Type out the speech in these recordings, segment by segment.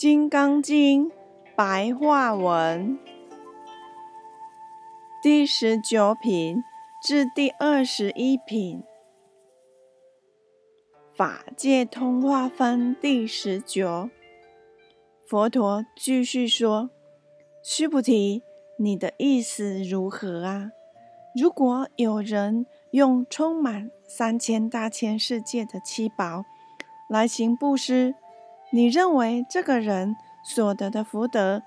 金刚经》白话文第十九品至第二十一品，法界通化分第十九。佛陀继续说：“须菩提，你的意思如何啊？如果有人用充满三千大千世界的七宝来行布施，你认为这个人所得的福德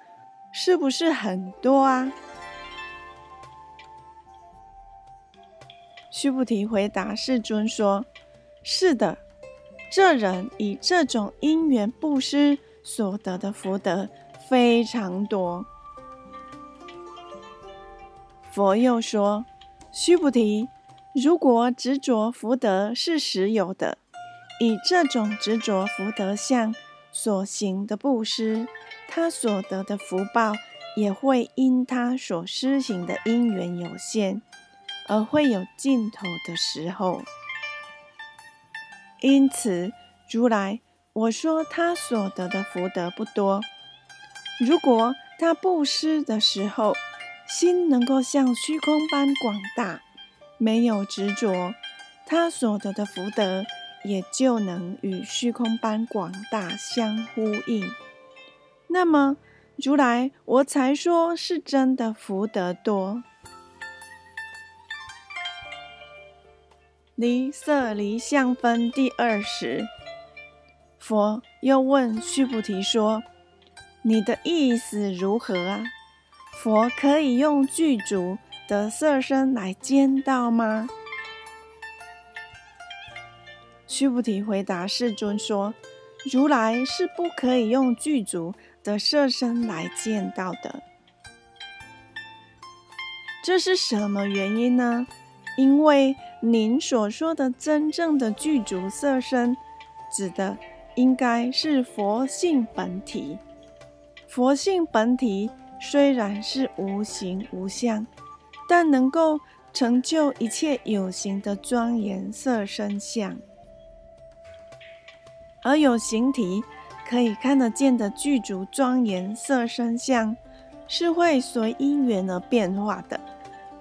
是不是很多啊？须菩提回答世尊说：“是的，这人以这种因缘布施所得的福德非常多。”佛又说：“须菩提，如果执着福德是实有的，以这种执着福德相。”所行的布施，他所得的福报也会因他所施行的因缘有限，而会有尽头的时候。因此，如来我说他所得的福德不多。如果他布施的时候，心能够像虚空般广大，没有执着，他所得的福德。也就能与虚空般广大相呼应。那么，如来我才说是真的福德多。离色离相分第二十，佛又问须菩提说：“你的意思如何啊？佛可以用具足的色身来见到吗？”须菩提回答世尊说：“如来是不可以用具足的色身来见到的。这是什么原因呢？因为您所说的真正的具足色身，指的应该是佛性本体。佛性本体虽然是无形无相，但能够成就一切有形的庄严色身相。”而有形体可以看得见的具足庄严色身相，是会随因缘而变化的，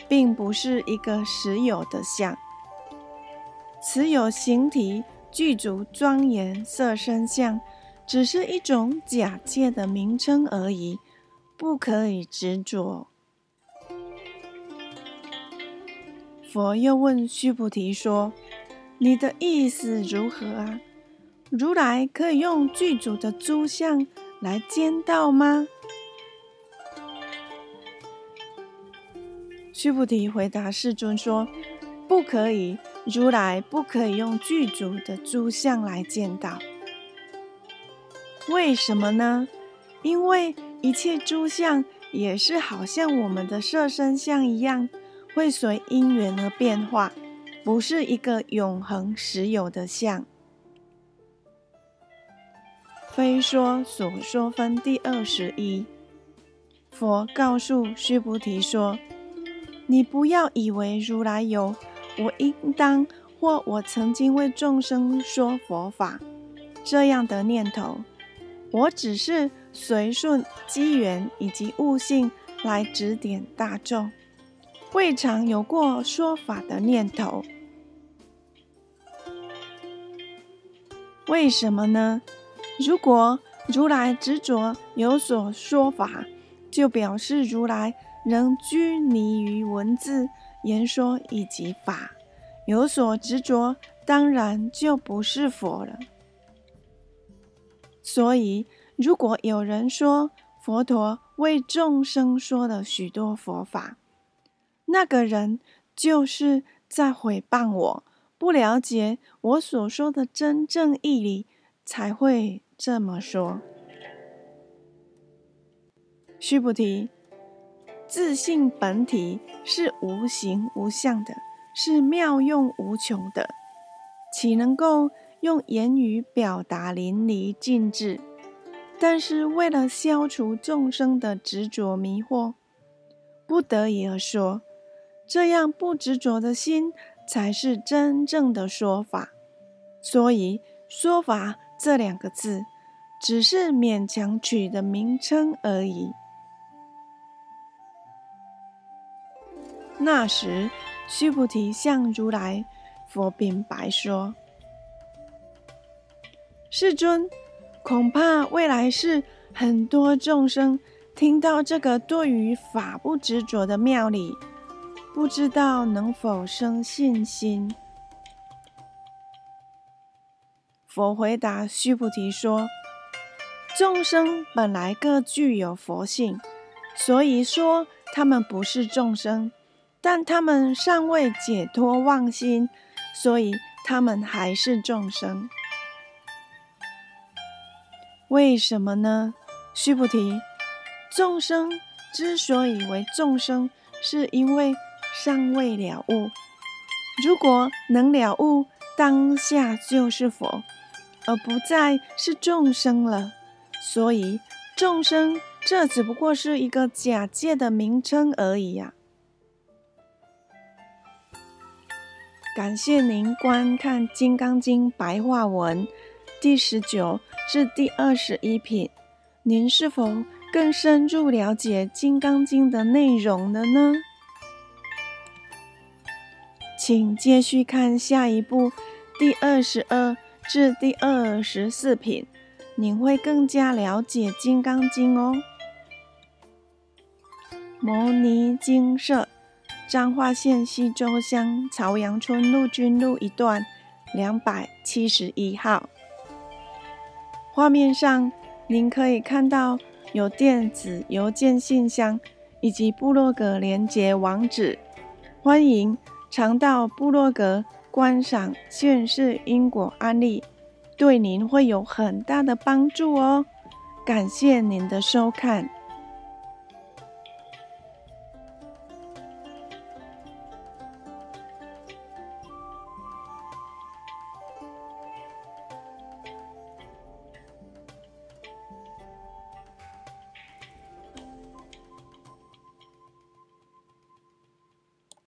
并不是一个实有的相。此有形体具足庄严色身相，只是一种假借的名称而已，不可以执着。佛又问须菩提说：“你的意思如何啊？”如来可以用具足的诸相来见到吗？须菩提回答世尊说：“不可以，如来不可以用具足的诸相来见到。为什么呢？因为一切诸相也是好像我们的色身相一样，会随因缘而变化，不是一个永恒实有的相。”非说所说分第二十一，佛告诉须菩提说：“你不要以为如来有我应当或我曾经为众生说佛法这样的念头。我只是随顺机缘以及悟性来指点大众，未尝有过说法的念头。为什么呢？”如果如来执着有所说法，就表示如来仍拘泥于文字言说以及法，有所执着，当然就不是佛了。所以，如果有人说佛陀为众生说了许多佛法，那个人就是在毁谤我，不了解我所说的真正义理。才会这么说。须菩提，自信本体是无形无相的，是妙用无穷的，岂能够用言语表达淋漓尽致？但是为了消除众生的执着迷惑，不得已而说，这样不执着的心才是真正的说法。所以说法。这两个字，只是勉强取的名称而已。那时，须菩提向如来佛禀白说：“世尊，恐怕未来世很多众生听到这个对于法不执着的妙理，不知道能否生信心。”佛回答须菩提说：“众生本来各具有佛性，所以说他们不是众生。”但他们尚未解脱妄心，所以他们还是众生。为什么呢？须菩提，众生之所以为众生，是因为尚未了悟。如果能了悟，当下就是佛，而不再是众生了。所以众生这只不过是一个假借的名称而已呀。感谢您观看《金刚经》白话文第十九至第二十一品。您是否更深入了解《金刚经》的内容了呢？请继续看下一部第二十二至第二十四品，您会更加了解《金刚经》哦。摩尼经社。彰化县西周乡朝阳村陆军路一段两百七十一号。画面上，您可以看到有电子邮件信箱以及部落格连接网址，欢迎常到部落格观赏现世因果案例，对您会有很大的帮助哦。感谢您的收看。